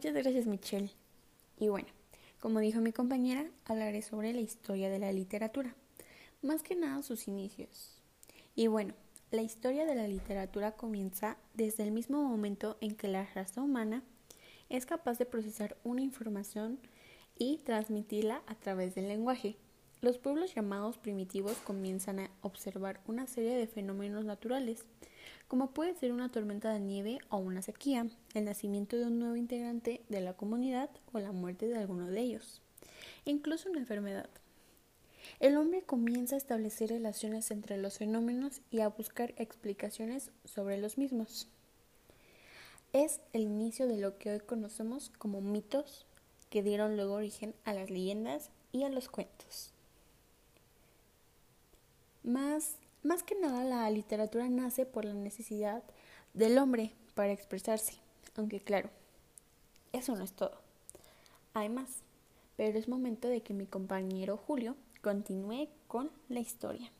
Muchas gracias Michelle. Y bueno, como dijo mi compañera, hablaré sobre la historia de la literatura, más que nada sus inicios. Y bueno, la historia de la literatura comienza desde el mismo momento en que la raza humana es capaz de procesar una información y transmitirla a través del lenguaje. Los pueblos llamados primitivos comienzan a observar una serie de fenómenos naturales, como puede ser una tormenta de nieve o una sequía, el nacimiento de un nuevo integrante de la comunidad o la muerte de alguno de ellos, incluso una enfermedad. El hombre comienza a establecer relaciones entre los fenómenos y a buscar explicaciones sobre los mismos. Es el inicio de lo que hoy conocemos como mitos que dieron luego origen a las leyendas y a los cuentos. Más, más que nada la literatura nace por la necesidad del hombre para expresarse, aunque claro, eso no es todo. Hay más, pero es momento de que mi compañero Julio continúe con la historia.